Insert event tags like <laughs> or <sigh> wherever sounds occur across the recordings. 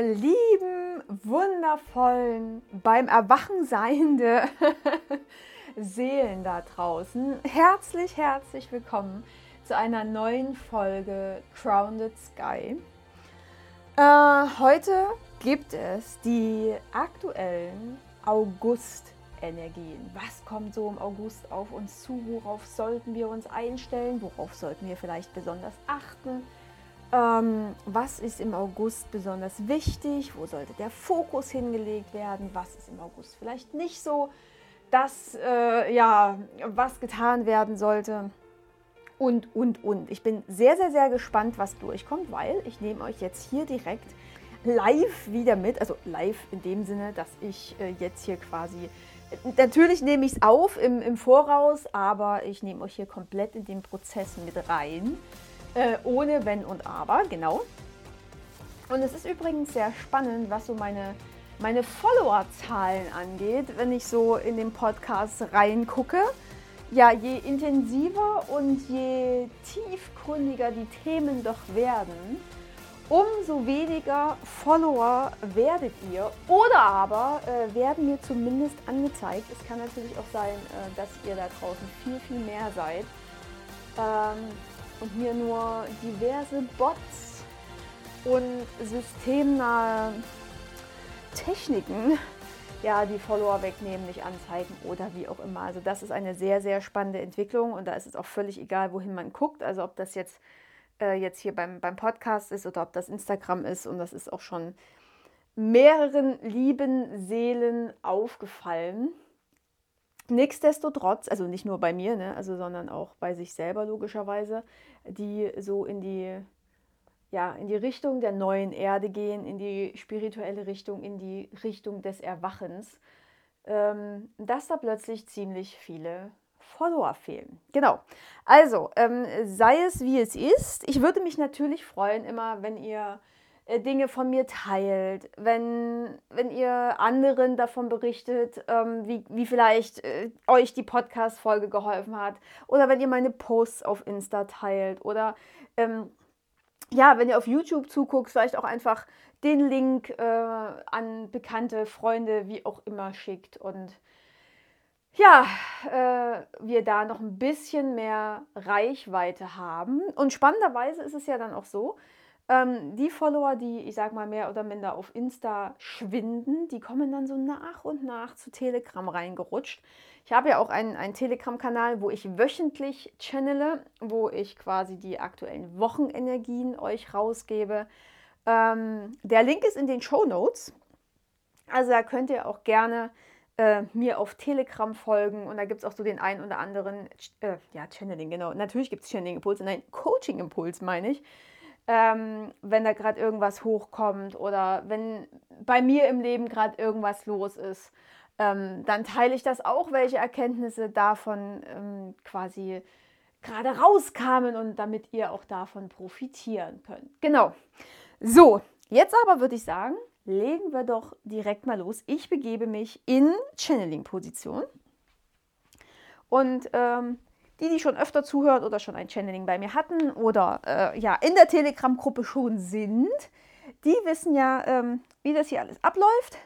Lieben, wundervollen, beim Erwachen seiende <laughs> Seelen da draußen, herzlich, herzlich willkommen zu einer neuen Folge Crowned Sky. Äh, heute gibt es die aktuellen August-Energien. Was kommt so im August auf uns zu? Worauf sollten wir uns einstellen? Worauf sollten wir vielleicht besonders achten? Ähm, was ist im August besonders wichtig? Wo sollte der Fokus hingelegt werden? Was ist im August vielleicht nicht so? Das, äh, ja, was getan werden sollte. Und, und, und. Ich bin sehr, sehr, sehr gespannt, was durchkommt, weil ich nehme euch jetzt hier direkt live wieder mit. Also live in dem Sinne, dass ich äh, jetzt hier quasi Natürlich nehme ich es auf im, im Voraus, aber ich nehme euch hier komplett in den Prozess mit rein. Äh, ohne Wenn und Aber, genau. Und es ist übrigens sehr spannend, was so meine, meine Followerzahlen angeht, wenn ich so in den Podcast reingucke. Ja, je intensiver und je tiefgründiger die Themen doch werden, umso weniger Follower werdet ihr. Oder aber äh, werden mir zumindest angezeigt. Es kann natürlich auch sein, äh, dass ihr da draußen viel, viel mehr seid. Ähm, und mir nur diverse Bots und systemnahe Techniken ja, die Follower wegnehmen, nicht anzeigen oder wie auch immer. Also das ist eine sehr, sehr spannende Entwicklung und da ist es auch völlig egal, wohin man guckt. Also ob das jetzt, äh, jetzt hier beim, beim Podcast ist oder ob das Instagram ist und das ist auch schon mehreren lieben Seelen aufgefallen. Nichtsdestotrotz, also nicht nur bei mir, ne, also, sondern auch bei sich selber logischerweise, die so in die, ja, in die Richtung der neuen Erde gehen, in die spirituelle Richtung, in die Richtung des Erwachens, ähm, dass da plötzlich ziemlich viele Follower fehlen. Genau. Also, ähm, sei es wie es ist. Ich würde mich natürlich freuen, immer, wenn ihr Dinge von mir teilt, wenn, wenn ihr anderen davon berichtet, ähm, wie, wie vielleicht äh, euch die Podcast-Folge geholfen hat. Oder wenn ihr meine Posts auf Insta teilt. Oder ähm, ja, wenn ihr auf YouTube zuguckt, vielleicht auch einfach den Link äh, an bekannte Freunde, wie auch immer, schickt. Und ja, äh, wir da noch ein bisschen mehr Reichweite haben. Und spannenderweise ist es ja dann auch so, ähm, die Follower, die ich sag mal mehr oder minder auf Insta schwinden, die kommen dann so nach und nach zu Telegram reingerutscht. Ich habe ja auch einen, einen Telegram-Kanal, wo ich wöchentlich channele, wo ich quasi die aktuellen Wochenenergien euch rausgebe. Ähm, der Link ist in den Show Notes. Also da könnt ihr auch gerne äh, mir auf Telegram folgen und da gibt es auch so den einen oder anderen, äh, ja, Channeling, genau. Natürlich gibt es Channeling-Impuls, nein, Coaching-Impuls meine ich ähm, wenn da gerade irgendwas hochkommt oder wenn bei mir im Leben gerade irgendwas los ist, ähm, dann teile ich das auch, welche Erkenntnisse davon ähm, quasi gerade rauskamen und damit ihr auch davon profitieren könnt. Genau. So, jetzt aber würde ich sagen, legen wir doch direkt mal los. Ich begebe mich in Channeling-Position und ähm, die, die schon öfter zuhört oder schon ein Channeling bei mir hatten oder äh, ja in der Telegram-Gruppe schon sind, die wissen ja, ähm, wie das hier alles abläuft.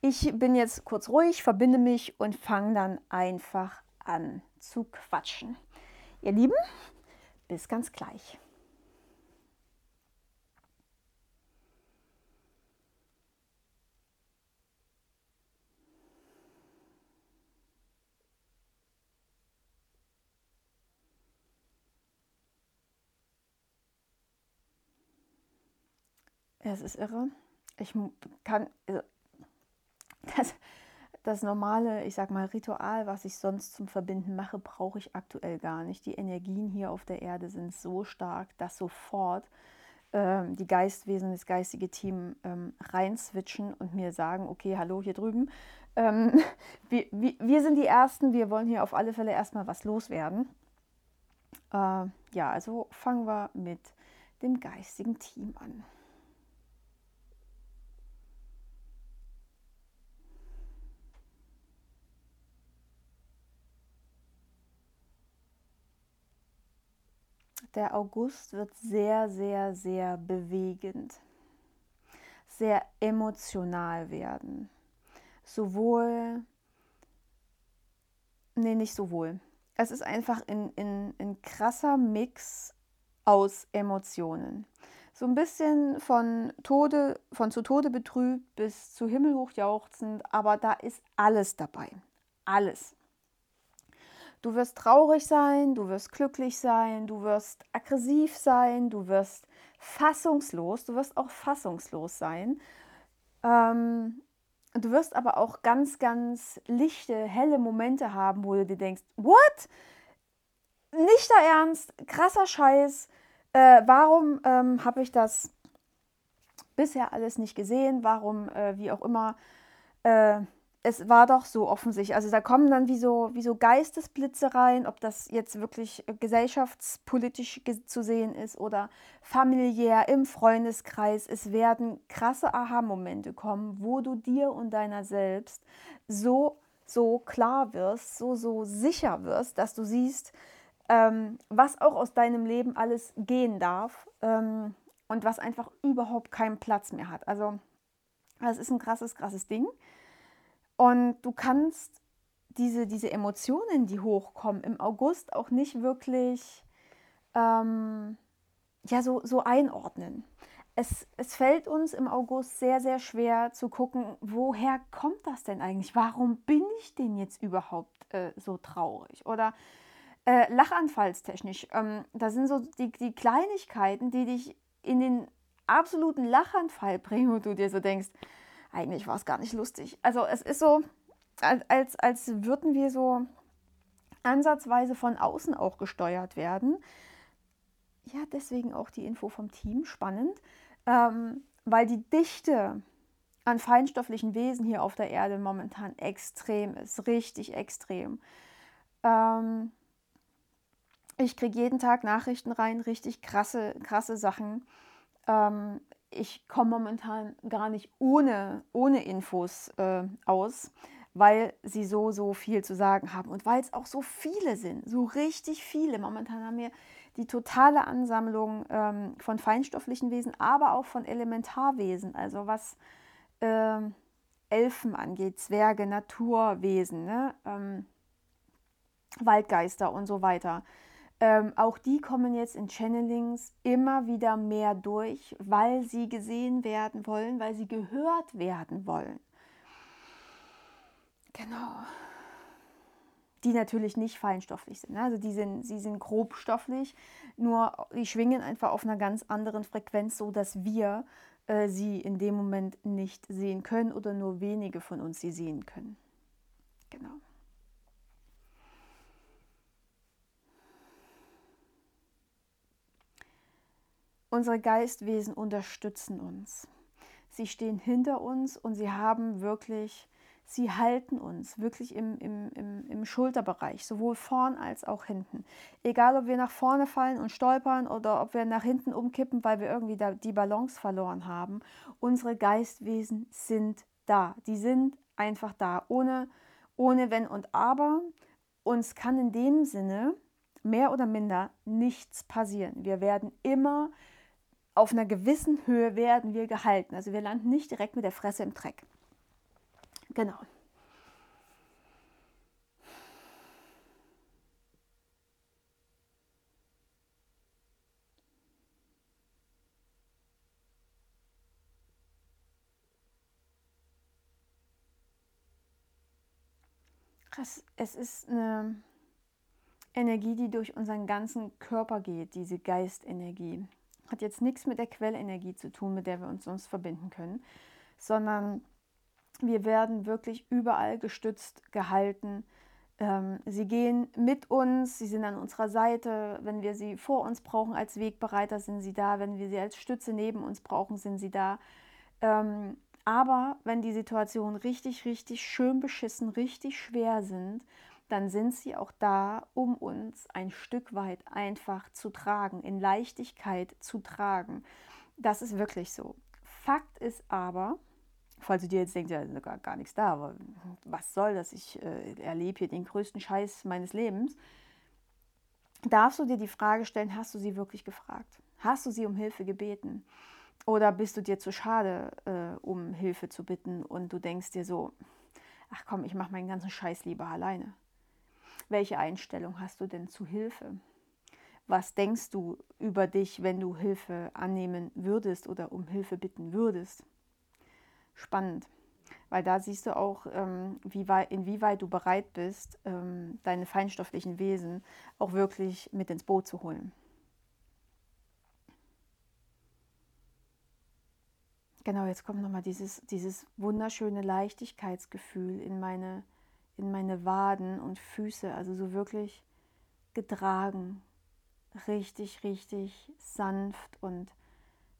Ich bin jetzt kurz ruhig, verbinde mich und fange dann einfach an zu quatschen. Ihr Lieben, bis ganz gleich. Es ist irre. Ich kann also, das, das normale, ich sag mal, Ritual, was ich sonst zum Verbinden mache, brauche ich aktuell gar nicht. Die Energien hier auf der Erde sind so stark, dass sofort ähm, die Geistwesen, das geistige Team ähm, reinswitchen und mir sagen, okay, hallo hier drüben. Ähm, <laughs> wir, wir, wir, sind die Ersten, wir wollen hier auf alle Fälle erstmal was loswerden. Äh, ja, also fangen wir mit dem geistigen Team an. Der August wird sehr, sehr, sehr bewegend. sehr emotional werden. Sowohl, nee, nicht sowohl. Es ist einfach ein, ein, ein krasser Mix aus Emotionen. So ein bisschen von Tode, von zu Tode betrübt bis zu himmelhoch jauchzend, aber da ist alles dabei. Alles. Du wirst traurig sein, du wirst glücklich sein, du wirst aggressiv sein, du wirst fassungslos, du wirst auch fassungslos sein. Ähm, du wirst aber auch ganz, ganz lichte, helle Momente haben, wo du dir denkst, what? Nicht der Ernst, krasser Scheiß. Äh, warum ähm, habe ich das bisher alles nicht gesehen? Warum, äh, wie auch immer, äh, es war doch so offensichtlich. Also da kommen dann wie so, wie so Geistesblitze rein, ob das jetzt wirklich äh, gesellschaftspolitisch zu sehen ist oder familiär im Freundeskreis. Es werden krasse Aha-Momente kommen, wo du dir und deiner selbst so, so klar wirst, so, so sicher wirst, dass du siehst, ähm, was auch aus deinem Leben alles gehen darf ähm, und was einfach überhaupt keinen Platz mehr hat. Also das ist ein krasses, krasses Ding. Und du kannst diese, diese Emotionen, die hochkommen, im August auch nicht wirklich ähm, ja, so, so einordnen. Es, es fällt uns im August sehr, sehr schwer zu gucken, woher kommt das denn eigentlich? Warum bin ich denn jetzt überhaupt äh, so traurig? Oder äh, lachanfallstechnisch, ähm, da sind so die, die Kleinigkeiten, die dich in den absoluten Lachanfall bringen, wo du dir so denkst, eigentlich war es gar nicht lustig. Also es ist so, als, als würden wir so ansatzweise von außen auch gesteuert werden. Ja, deswegen auch die Info vom Team, spannend, ähm, weil die Dichte an feinstofflichen Wesen hier auf der Erde momentan extrem ist, richtig extrem. Ähm, ich kriege jeden Tag Nachrichten rein, richtig krasse, krasse Sachen. Ähm, ich komme momentan gar nicht ohne, ohne Infos äh, aus, weil sie so, so viel zu sagen haben und weil es auch so viele sind, so richtig viele. Momentan haben wir die totale Ansammlung ähm, von feinstofflichen Wesen, aber auch von Elementarwesen, also was äh, Elfen angeht, Zwerge, Naturwesen, ne? ähm, Waldgeister und so weiter. Ähm, auch die kommen jetzt in Channelings immer wieder mehr durch, weil sie gesehen werden wollen, weil sie gehört werden wollen. Genau. Die natürlich nicht feinstofflich sind. Ne? Also die sind, sie sind grobstofflich, nur die schwingen einfach auf einer ganz anderen Frequenz, so dass wir äh, sie in dem Moment nicht sehen können oder nur wenige von uns sie sehen können. Genau. Unsere Geistwesen unterstützen uns. Sie stehen hinter uns und sie haben wirklich, sie halten uns wirklich im, im, im, im Schulterbereich, sowohl vorn als auch hinten. Egal, ob wir nach vorne fallen und stolpern oder ob wir nach hinten umkippen, weil wir irgendwie die Balance verloren haben. Unsere Geistwesen sind da. Die sind einfach da, ohne, ohne Wenn und Aber. Uns kann in dem Sinne mehr oder minder nichts passieren. Wir werden immer auf einer gewissen Höhe werden wir gehalten. Also wir landen nicht direkt mit der Fresse im Dreck. Genau. Es ist eine Energie, die durch unseren ganzen Körper geht, diese Geistenergie hat jetzt nichts mit der Quellenergie zu tun, mit der wir uns sonst verbinden können, sondern wir werden wirklich überall gestützt, gehalten. Ähm, sie gehen mit uns, sie sind an unserer Seite. Wenn wir sie vor uns brauchen als Wegbereiter, sind sie da. Wenn wir sie als Stütze neben uns brauchen, sind sie da. Ähm, aber wenn die Situationen richtig, richtig schön beschissen, richtig schwer sind dann sind sie auch da, um uns ein Stück weit einfach zu tragen, in Leichtigkeit zu tragen. Das ist wirklich so. Fakt ist aber, falls du dir jetzt denkst, ja, ist gar, gar nichts da, aber was soll das? Ich äh, erlebe hier den größten Scheiß meines Lebens. Darfst du dir die Frage stellen, hast du sie wirklich gefragt? Hast du sie um Hilfe gebeten? Oder bist du dir zu schade, äh, um Hilfe zu bitten und du denkst dir so, ach komm, ich mache meinen ganzen Scheiß lieber alleine. Welche Einstellung hast du denn zu Hilfe? Was denkst du über dich, wenn du Hilfe annehmen würdest oder um Hilfe bitten würdest? Spannend, weil da siehst du auch, ähm, wie weit, inwieweit du bereit bist, ähm, deine feinstofflichen Wesen auch wirklich mit ins Boot zu holen. Genau, jetzt kommt nochmal dieses, dieses wunderschöne Leichtigkeitsgefühl in meine, in meine Waden und Füße, also so wirklich getragen, richtig, richtig sanft und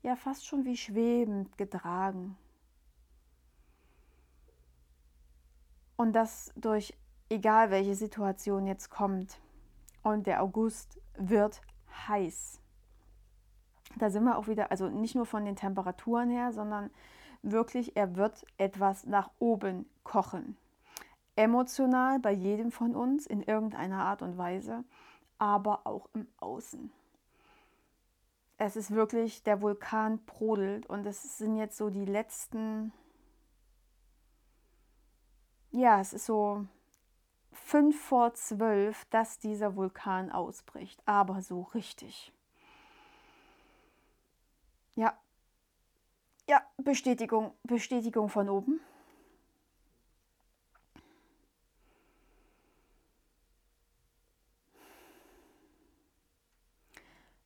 ja fast schon wie schwebend getragen. Und das durch egal welche Situation jetzt kommt. Und der August wird heiß. Da sind wir auch wieder, also nicht nur von den Temperaturen her, sondern wirklich, er wird etwas nach oben kochen. Emotional bei jedem von uns in irgendeiner Art und Weise aber auch im Außen. Es ist wirklich, der Vulkan brodelt und es sind jetzt so die letzten, ja, es ist so fünf vor zwölf, dass dieser Vulkan ausbricht, aber so richtig. Ja, ja, Bestätigung, Bestätigung von oben.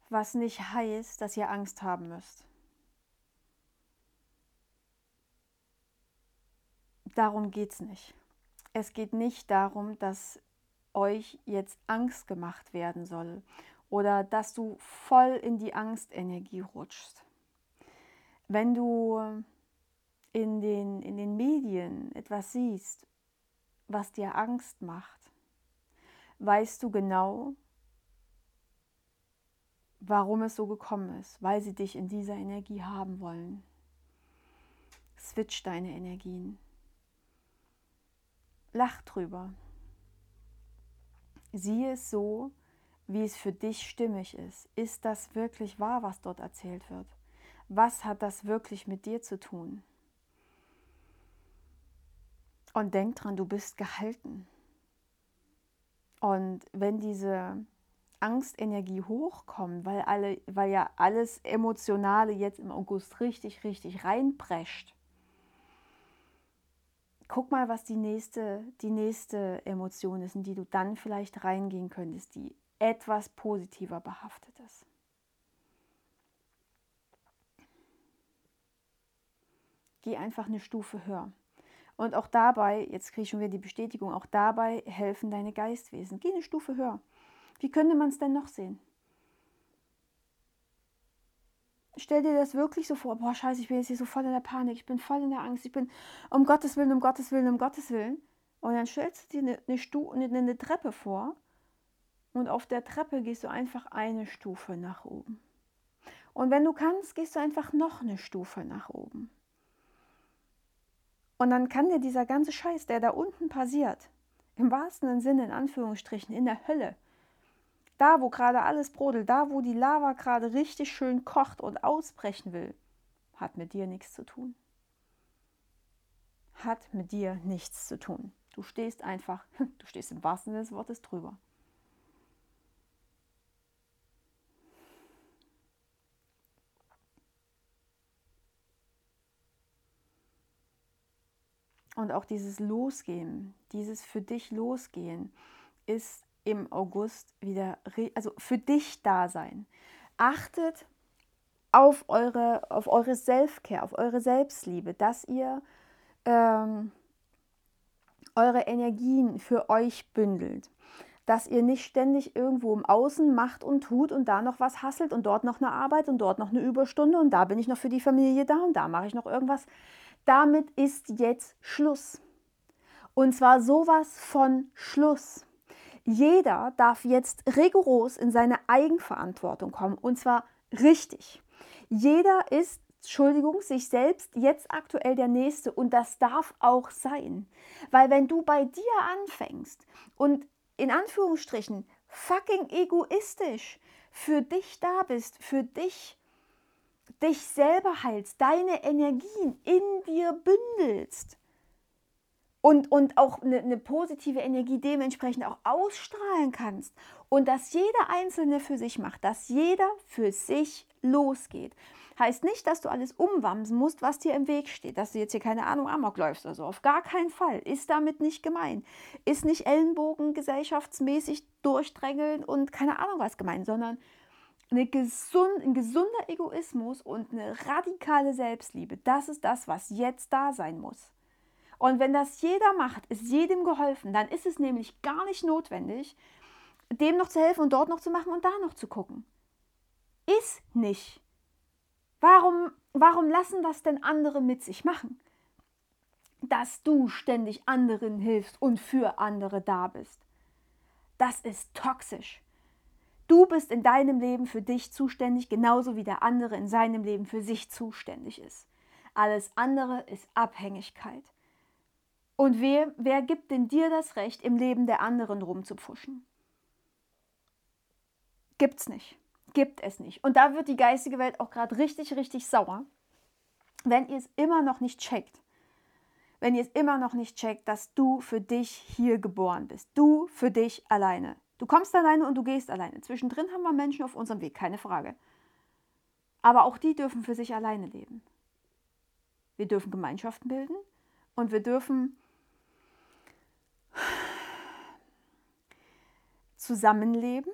Was nicht heißt, dass ihr Angst haben müsst. Darum geht es nicht. Es geht nicht darum, dass euch jetzt Angst gemacht werden soll oder dass du voll in die Angstenergie rutschst. Wenn du in den, in den Medien etwas siehst, was dir Angst macht, weißt du genau, warum es so gekommen ist, weil sie dich in dieser Energie haben wollen. Switch deine Energien. Lach drüber. Sieh es so, wie es für dich stimmig ist. Ist das wirklich wahr, was dort erzählt wird? Was hat das wirklich mit dir zu tun? Und denk dran, du bist gehalten. Und wenn diese Angstenergie hochkommt, weil, alle, weil ja alles Emotionale jetzt im August richtig, richtig reinprescht. Guck mal, was die nächste, die nächste Emotion ist, in die du dann vielleicht reingehen könntest, die etwas positiver behaftet ist. Geh einfach eine Stufe höher. Und auch dabei, jetzt kriege ich schon wieder die Bestätigung, auch dabei helfen deine Geistwesen. Geh eine Stufe höher. Wie könnte man es denn noch sehen? Stell dir das wirklich so vor, boah, scheiße, ich bin jetzt hier so voll in der Panik, ich bin voll in der Angst, ich bin um Gottes Willen, um Gottes Willen, um Gottes Willen. Und dann stellst du dir eine, eine, eine, eine Treppe vor und auf der Treppe gehst du einfach eine Stufe nach oben. Und wenn du kannst, gehst du einfach noch eine Stufe nach oben. Und dann kann dir dieser ganze Scheiß, der da unten passiert, im wahrsten Sinne, in Anführungsstrichen, in der Hölle, da, wo gerade alles brodelt, da, wo die Lava gerade richtig schön kocht und ausbrechen will, hat mit dir nichts zu tun. Hat mit dir nichts zu tun. Du stehst einfach, <laughs> du stehst im wahrsten Sinne des Wortes drüber. Und auch dieses Losgehen, dieses für dich Losgehen, ist im August wieder, also für dich da sein. Achtet auf eure, auf eure Selfcare, auf eure Selbstliebe, dass ihr ähm, eure Energien für euch bündelt. Dass ihr nicht ständig irgendwo im Außen macht und tut und da noch was hasselt und dort noch eine Arbeit und dort noch eine Überstunde und da bin ich noch für die Familie da und da mache ich noch irgendwas. Damit ist jetzt Schluss. Und zwar sowas von Schluss. Jeder darf jetzt rigoros in seine Eigenverantwortung kommen und zwar richtig. Jeder ist, Entschuldigung, sich selbst jetzt aktuell der Nächste und das darf auch sein. Weil wenn du bei dir anfängst und in Anführungsstrichen fucking egoistisch für dich da bist, für dich dich selber heilst, deine Energien in dir bündelst und, und auch eine, eine positive Energie dementsprechend auch ausstrahlen kannst und dass jeder Einzelne für sich macht, dass jeder für sich losgeht. Heißt nicht, dass du alles umwamsen musst, was dir im Weg steht, dass du jetzt hier keine Ahnung Amok läufst oder so. Auf gar keinen Fall. Ist damit nicht gemein. Ist nicht Ellenbogen gesellschaftsmäßig durchdrängeln und keine Ahnung was gemeint, sondern eine gesund, ein gesunder Egoismus und eine radikale Selbstliebe. Das ist das, was jetzt da sein muss. Und wenn das jeder macht, ist jedem geholfen. Dann ist es nämlich gar nicht notwendig, dem noch zu helfen und dort noch zu machen und da noch zu gucken. Ist nicht. Warum, warum lassen das denn andere mit sich machen? Dass du ständig anderen hilfst und für andere da bist. Das ist toxisch. Du bist in deinem Leben für dich zuständig, genauso wie der andere in seinem Leben für sich zuständig ist. Alles andere ist Abhängigkeit. Und wer, wer gibt denn dir das Recht, im Leben der anderen rumzupfuschen? Gibt's nicht gibt es nicht. Und da wird die geistige Welt auch gerade richtig, richtig sauer, wenn ihr es immer noch nicht checkt. Wenn ihr es immer noch nicht checkt, dass du für dich hier geboren bist. Du für dich alleine. Du kommst alleine und du gehst alleine. Zwischendrin haben wir Menschen auf unserem Weg, keine Frage. Aber auch die dürfen für sich alleine leben. Wir dürfen Gemeinschaften bilden und wir dürfen zusammenleben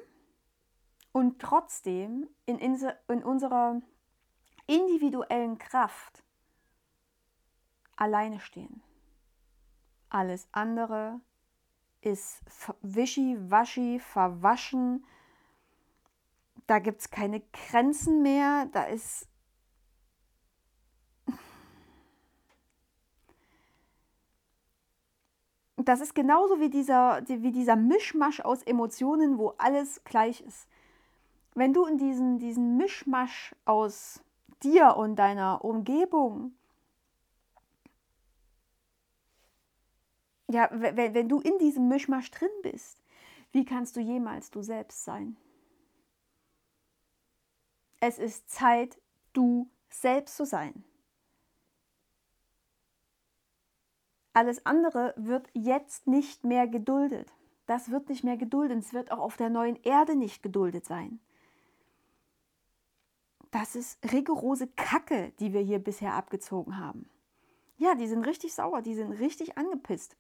und trotzdem in, in unserer individuellen Kraft alleine stehen. Alles andere ist wischiwaschi, verwaschen. Da gibt es keine Grenzen mehr. Da ist. Das ist genauso wie dieser, wie dieser Mischmasch aus Emotionen, wo alles gleich ist wenn du in diesen, diesen Mischmasch aus dir und deiner Umgebung, ja, wenn, wenn du in diesem Mischmasch drin bist, wie kannst du jemals du selbst sein? Es ist Zeit, du selbst zu sein. Alles andere wird jetzt nicht mehr geduldet. Das wird nicht mehr geduldet. Es wird auch auf der neuen Erde nicht geduldet sein das ist rigorose Kacke, die wir hier bisher abgezogen haben. Ja, die sind richtig sauer, die sind richtig angepisst.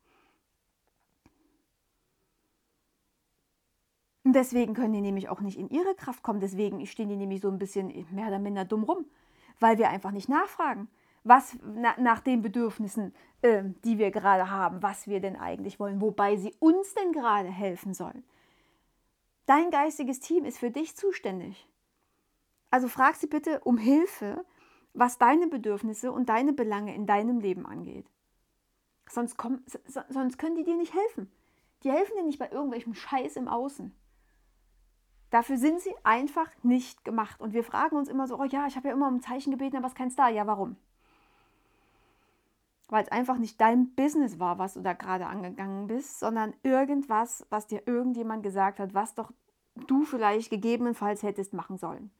Und deswegen können die nämlich auch nicht in ihre Kraft kommen. Deswegen stehen die nämlich so ein bisschen mehr oder minder dumm rum, weil wir einfach nicht nachfragen, was na, nach den Bedürfnissen, äh, die wir gerade haben, was wir denn eigentlich wollen, wobei sie uns denn gerade helfen sollen. Dein geistiges Team ist für dich zuständig. Also frag sie bitte um Hilfe, was deine Bedürfnisse und deine Belange in deinem Leben angeht. Sonst, komm, sonst können die dir nicht helfen. Die helfen dir nicht bei irgendwelchem Scheiß im Außen. Dafür sind sie einfach nicht gemacht. Und wir fragen uns immer so, oh ja, ich habe ja immer um ein Zeichen gebeten, aber es ist keins da. Ja, warum? Weil es einfach nicht dein Business war, was du da gerade angegangen bist, sondern irgendwas, was dir irgendjemand gesagt hat, was doch du vielleicht gegebenenfalls hättest machen sollen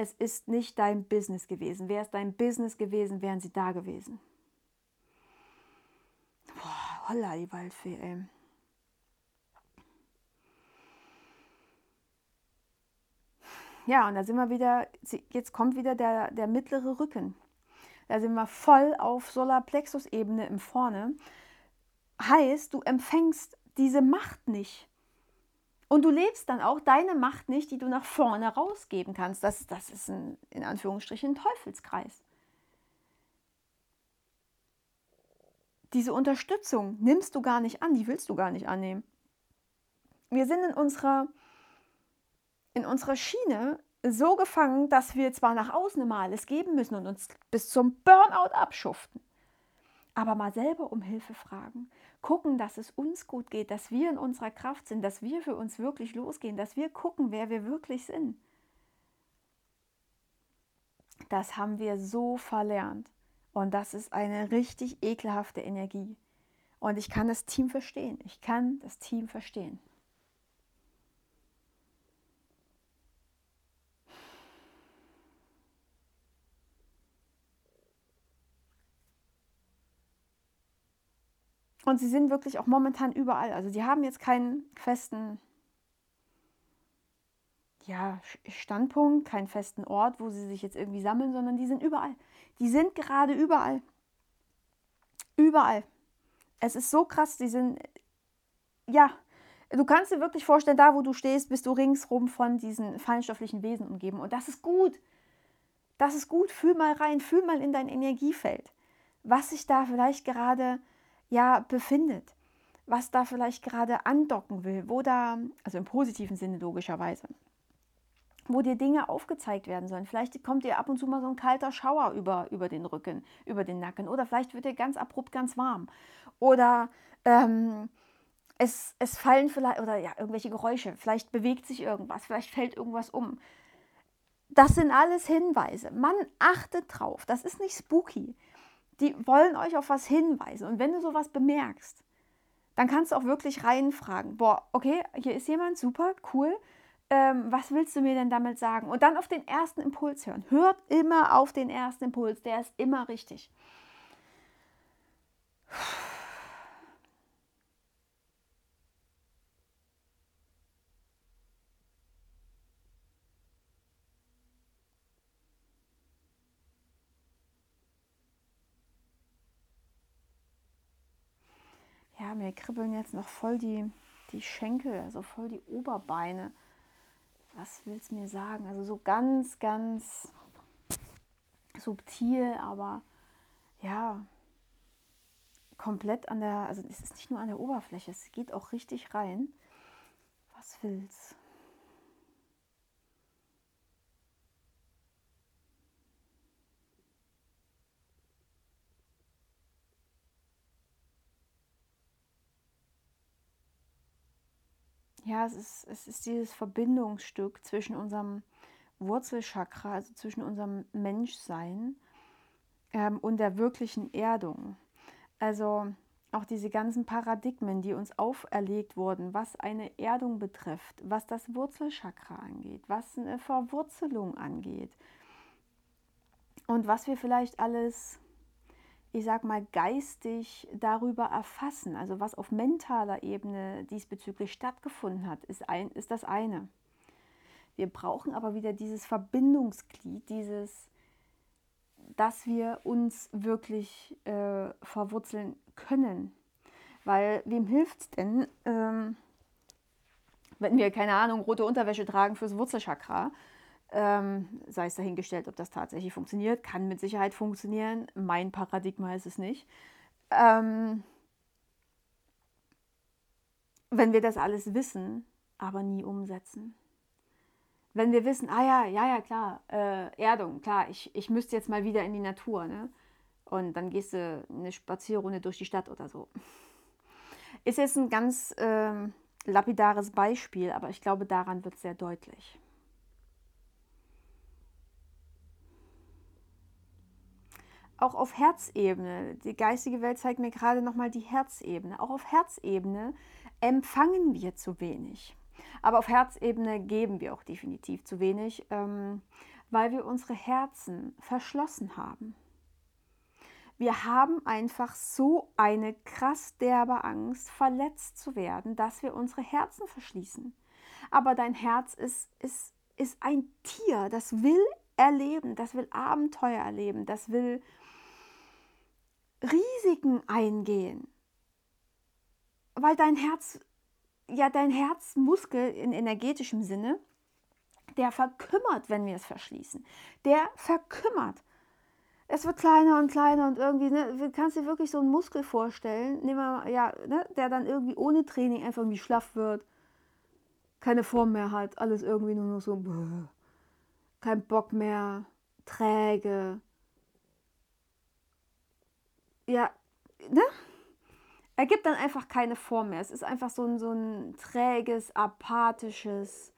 es ist nicht dein Business gewesen. Wäre es dein Business gewesen, wären sie da gewesen. Boah, holla, die Waldfee, ey. Ja, und da sind wir wieder, jetzt kommt wieder der, der mittlere Rücken. Da sind wir voll auf Solarplexus-Ebene im Vorne. Heißt, du empfängst diese Macht nicht. Und du lebst dann auch deine Macht nicht, die du nach vorne rausgeben kannst. Das, das ist ein, in Anführungsstrichen ein Teufelskreis. Diese Unterstützung nimmst du gar nicht an, die willst du gar nicht annehmen. Wir sind in unserer, in unserer Schiene so gefangen, dass wir zwar nach außen immer alles geben müssen und uns bis zum Burnout abschuften, aber mal selber um Hilfe fragen gucken, dass es uns gut geht, dass wir in unserer Kraft sind, dass wir für uns wirklich losgehen, dass wir gucken, wer wir wirklich sind. Das haben wir so verlernt. Und das ist eine richtig ekelhafte Energie. Und ich kann das Team verstehen. Ich kann das Team verstehen. Und sie sind wirklich auch momentan überall. Also sie haben jetzt keinen festen ja, Standpunkt, keinen festen Ort, wo sie sich jetzt irgendwie sammeln, sondern die sind überall. Die sind gerade überall. Überall. Es ist so krass, die sind, ja, du kannst dir wirklich vorstellen, da wo du stehst, bist du ringsrum von diesen feinstofflichen Wesen umgeben. Und das ist gut. Das ist gut. Fühl mal rein, fühl mal in dein Energiefeld, was sich da vielleicht gerade ja befindet, was da vielleicht gerade andocken will, wo da, also im positiven Sinne logischerweise, wo dir Dinge aufgezeigt werden sollen. Vielleicht kommt dir ab und zu mal so ein kalter Schauer über, über den Rücken, über den Nacken oder vielleicht wird dir ganz abrupt ganz warm oder ähm, es, es fallen vielleicht oder ja irgendwelche Geräusche, vielleicht bewegt sich irgendwas, vielleicht fällt irgendwas um. Das sind alles Hinweise. Man achtet drauf. Das ist nicht spooky. Die wollen euch auf was hinweisen. Und wenn du sowas bemerkst, dann kannst du auch wirklich reinfragen. Boah, okay, hier ist jemand, super, cool ähm, was willst du mir denn damit sagen? Und dann auf den ersten Impuls hören. Hört immer auf den ersten Impuls, der ist immer richtig. Mir kribbeln jetzt noch voll die, die Schenkel, also voll die Oberbeine was willst du mir sagen? Also so ganz, ganz subtil, aber ja, komplett an der, also es ist nicht nur an der Oberfläche, es geht auch richtig rein. Was willst? Ja, es ist, es ist dieses Verbindungsstück zwischen unserem Wurzelchakra, also zwischen unserem Menschsein ähm, und der wirklichen Erdung. Also auch diese ganzen Paradigmen, die uns auferlegt wurden, was eine Erdung betrifft, was das Wurzelchakra angeht, was eine Verwurzelung angeht und was wir vielleicht alles ich sag mal, geistig darüber erfassen, also was auf mentaler Ebene diesbezüglich stattgefunden hat, ist, ein, ist das eine. Wir brauchen aber wieder dieses Verbindungsglied, dieses, dass wir uns wirklich äh, verwurzeln können. Weil wem hilft es denn, ähm, wenn wir, keine Ahnung, rote Unterwäsche tragen fürs Wurzelchakra? Ähm, sei es dahingestellt, ob das tatsächlich funktioniert, kann mit Sicherheit funktionieren. Mein Paradigma ist es nicht. Ähm, wenn wir das alles wissen, aber nie umsetzen. Wenn wir wissen, ah ja, ja, ja, klar, äh, Erdung, klar, ich, ich müsste jetzt mal wieder in die Natur, ne? Und dann gehst du eine Spazierrunde durch die Stadt oder so. Ist jetzt ein ganz äh, lapidares Beispiel, aber ich glaube, daran wird es sehr deutlich. Auch auf Herzebene, die geistige Welt zeigt mir gerade nochmal die Herzebene, auch auf Herzebene empfangen wir zu wenig. Aber auf Herzebene geben wir auch definitiv zu wenig, ähm, weil wir unsere Herzen verschlossen haben. Wir haben einfach so eine krass derbe Angst, verletzt zu werden, dass wir unsere Herzen verschließen. Aber dein Herz ist, ist, ist ein Tier, das will erleben, das will Abenteuer erleben, das will Risiken eingehen. Weil dein Herz, ja, dein Herzmuskel in energetischem Sinne, der verkümmert, wenn wir es verschließen. Der verkümmert. Es wird kleiner und kleiner und irgendwie, ne, du kannst dir wirklich so einen Muskel vorstellen, nehmen wir, ja, ne, der dann irgendwie ohne Training einfach irgendwie schlaff wird, keine Form mehr hat, alles irgendwie nur noch so, kein Bock mehr, träge, ja, ne? Ergibt dann einfach keine Form mehr. Es ist einfach so ein, so ein träges, apathisches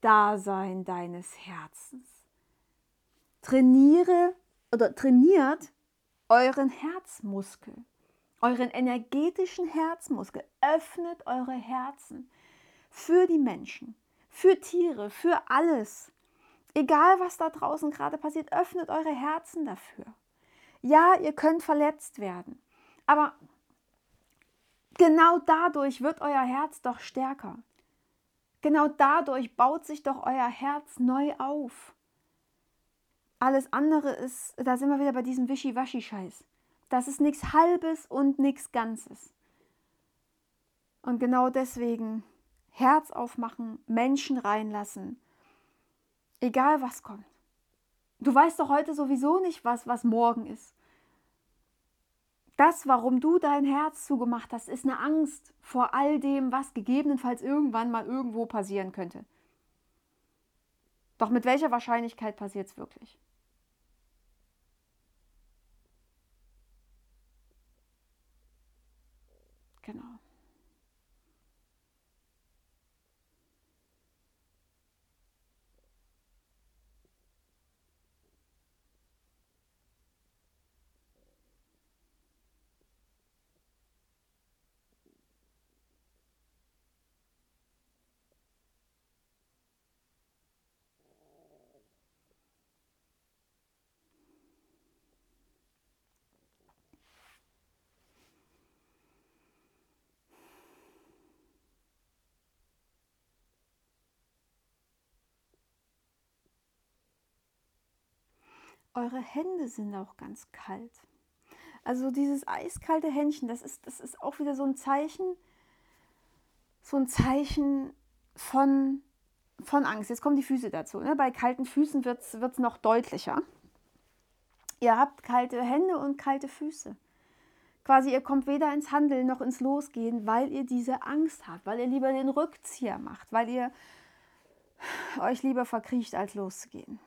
Dasein deines Herzens. Trainiere oder trainiert euren Herzmuskel, euren energetischen Herzmuskel. Öffnet eure Herzen für die Menschen, für Tiere, für alles. Egal, was da draußen gerade passiert, öffnet eure Herzen dafür. Ja, ihr könnt verletzt werden. Aber Genau dadurch wird euer Herz doch stärker. Genau dadurch baut sich doch euer Herz neu auf. Alles andere ist, da sind wir wieder bei diesem Wischiwaschi-Scheiß. Das ist nichts Halbes und nichts Ganzes. Und genau deswegen Herz aufmachen, Menschen reinlassen, egal was kommt. Du weißt doch heute sowieso nicht, was, was morgen ist. Das, warum du dein Herz zugemacht hast, ist eine Angst vor all dem, was gegebenenfalls irgendwann mal irgendwo passieren könnte. Doch mit welcher Wahrscheinlichkeit passiert es wirklich? Genau. Eure Hände sind auch ganz kalt. Also dieses eiskalte Händchen, das ist, das ist auch wieder so ein Zeichen, so ein Zeichen von, von Angst. Jetzt kommen die Füße dazu. Ne? Bei kalten Füßen wird es noch deutlicher. Ihr habt kalte Hände und kalte Füße. Quasi, ihr kommt weder ins Handeln noch ins Losgehen, weil ihr diese Angst habt, weil ihr lieber den Rückzieher macht, weil ihr euch lieber verkriecht, als loszugehen.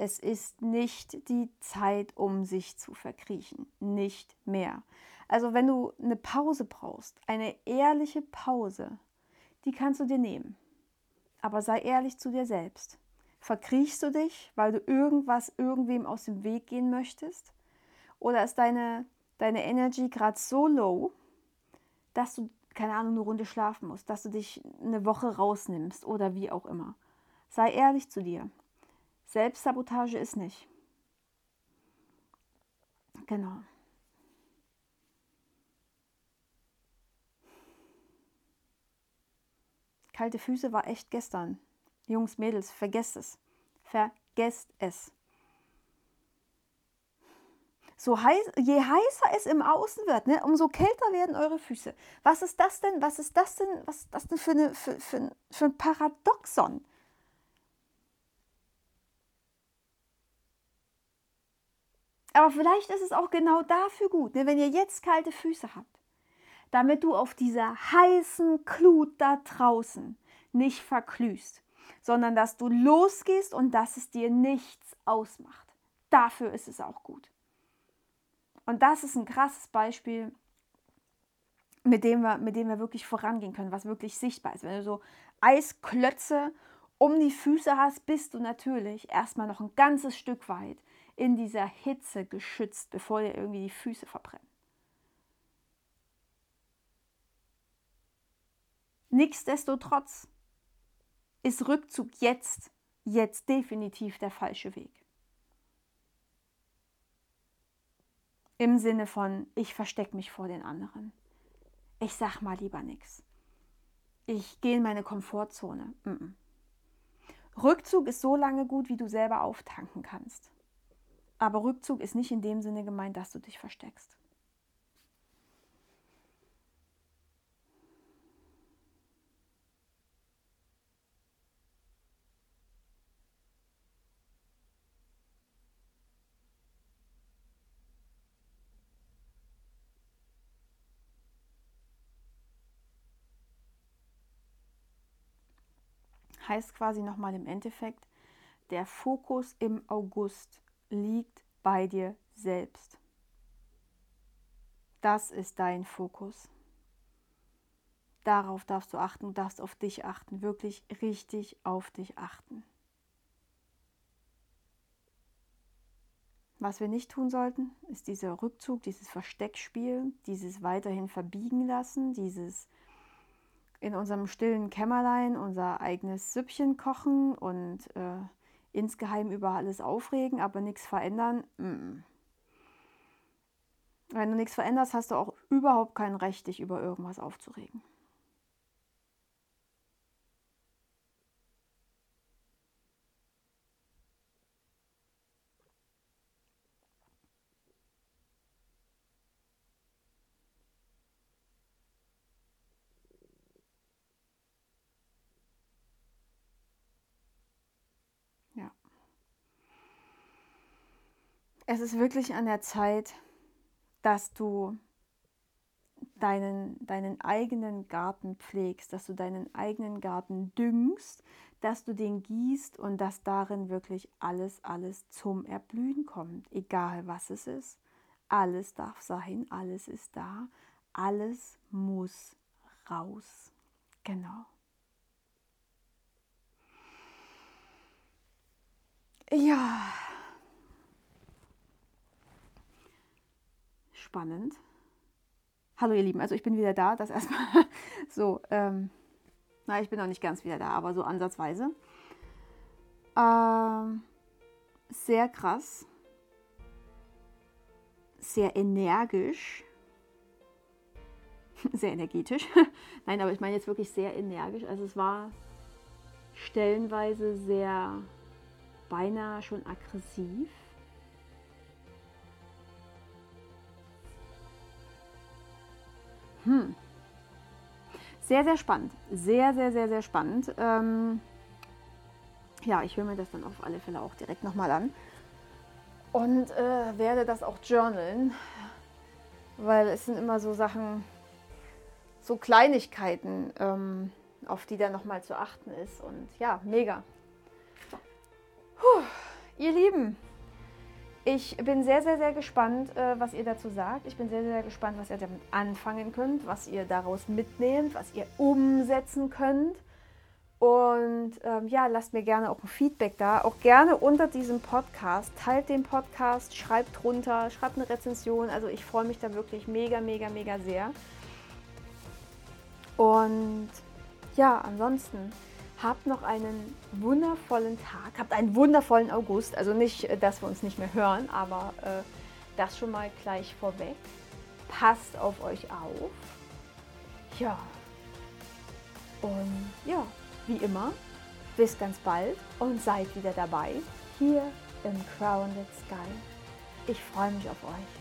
Es ist nicht die Zeit, um sich zu verkriechen. Nicht mehr. Also wenn du eine Pause brauchst, eine ehrliche Pause, die kannst du dir nehmen. Aber sei ehrlich zu dir selbst. Verkriechst du dich, weil du irgendwas irgendwem aus dem Weg gehen möchtest? Oder ist deine, deine Energy gerade so low, dass du, keine Ahnung, eine Runde schlafen musst, dass du dich eine Woche rausnimmst oder wie auch immer? Sei ehrlich zu dir. Selbstsabotage ist nicht. Genau. Kalte Füße war echt gestern. Jungs, Mädels, vergesst es. Vergesst es. So heiß, je heißer es im Außen wird, ne, umso kälter werden eure Füße. Was ist das denn? Was ist das denn? Was ist das denn für, eine, für, für, für ein Paradoxon? Aber vielleicht ist es auch genau dafür gut, ne, wenn ihr jetzt kalte Füße habt, damit du auf dieser heißen Glut da draußen nicht verglühst, sondern dass du losgehst und dass es dir nichts ausmacht. Dafür ist es auch gut. Und das ist ein krasses Beispiel, mit dem wir, mit dem wir wirklich vorangehen können, was wirklich sichtbar ist. Wenn du so Eisklötze um die Füße hast, bist du natürlich erstmal noch ein ganzes Stück weit in dieser Hitze geschützt, bevor dir irgendwie die Füße verbrennen. Nichtsdestotrotz ist Rückzug jetzt, jetzt definitiv der falsche Weg. Im Sinne von, ich verstecke mich vor den anderen. Ich sag mal lieber nichts. Ich gehe in meine Komfortzone. Mm -mm. Rückzug ist so lange gut, wie du selber auftanken kannst. Aber Rückzug ist nicht in dem Sinne gemeint, dass du dich versteckst. heißt quasi nochmal im Endeffekt, der Fokus im August liegt bei dir selbst. Das ist dein Fokus. Darauf darfst du achten, du darfst auf dich achten, wirklich richtig auf dich achten. Was wir nicht tun sollten, ist dieser Rückzug, dieses Versteckspiel, dieses weiterhin verbiegen lassen, dieses in unserem stillen Kämmerlein unser eigenes Süppchen kochen und äh, insgeheim über alles aufregen, aber nichts verändern. Mm. Wenn du nichts veränderst, hast du auch überhaupt kein Recht, dich über irgendwas aufzuregen. Es ist wirklich an der Zeit, dass du deinen, deinen eigenen Garten pflegst, dass du deinen eigenen Garten düngst, dass du den gießt und dass darin wirklich alles, alles zum Erblühen kommt, egal was es ist. Alles darf sein, alles ist da, alles muss raus. Genau. Ja, spannend. Hallo ihr Lieben, also ich bin wieder da, das erstmal <laughs> so, ähm, na, ich bin noch nicht ganz wieder da, aber so ansatzweise. Ähm, sehr krass, sehr energisch, <laughs> sehr energetisch. <laughs> Nein, aber ich meine jetzt wirklich sehr energisch. Also es war stellenweise sehr beinahe schon aggressiv. Hm. Sehr, sehr spannend. Sehr, sehr, sehr, sehr spannend. Ähm, ja, ich höre mir das dann auf alle Fälle auch direkt nochmal an. Und äh, werde das auch journalen, weil es sind immer so Sachen, so Kleinigkeiten, ähm, auf die dann nochmal zu achten ist. Und ja, mega. Puh, ihr Lieben, ich bin sehr, sehr, sehr gespannt, äh, was ihr dazu sagt. Ich bin sehr, sehr gespannt, was ihr damit anfangen könnt, was ihr daraus mitnehmt, was ihr umsetzen könnt. Und ähm, ja, lasst mir gerne auch ein Feedback da. Auch gerne unter diesem Podcast. Teilt den Podcast, schreibt drunter, schreibt eine Rezension. Also ich freue mich da wirklich mega, mega, mega sehr. Und ja, ansonsten Habt noch einen wundervollen Tag, habt einen wundervollen August. Also nicht, äh, dass wir uns nicht mehr hören, aber äh, das schon mal gleich vorweg. Passt auf euch auf. Ja. Und ja, wie immer, bis ganz bald und seid wieder dabei hier im Crowned Sky. Ich freue mich auf euch.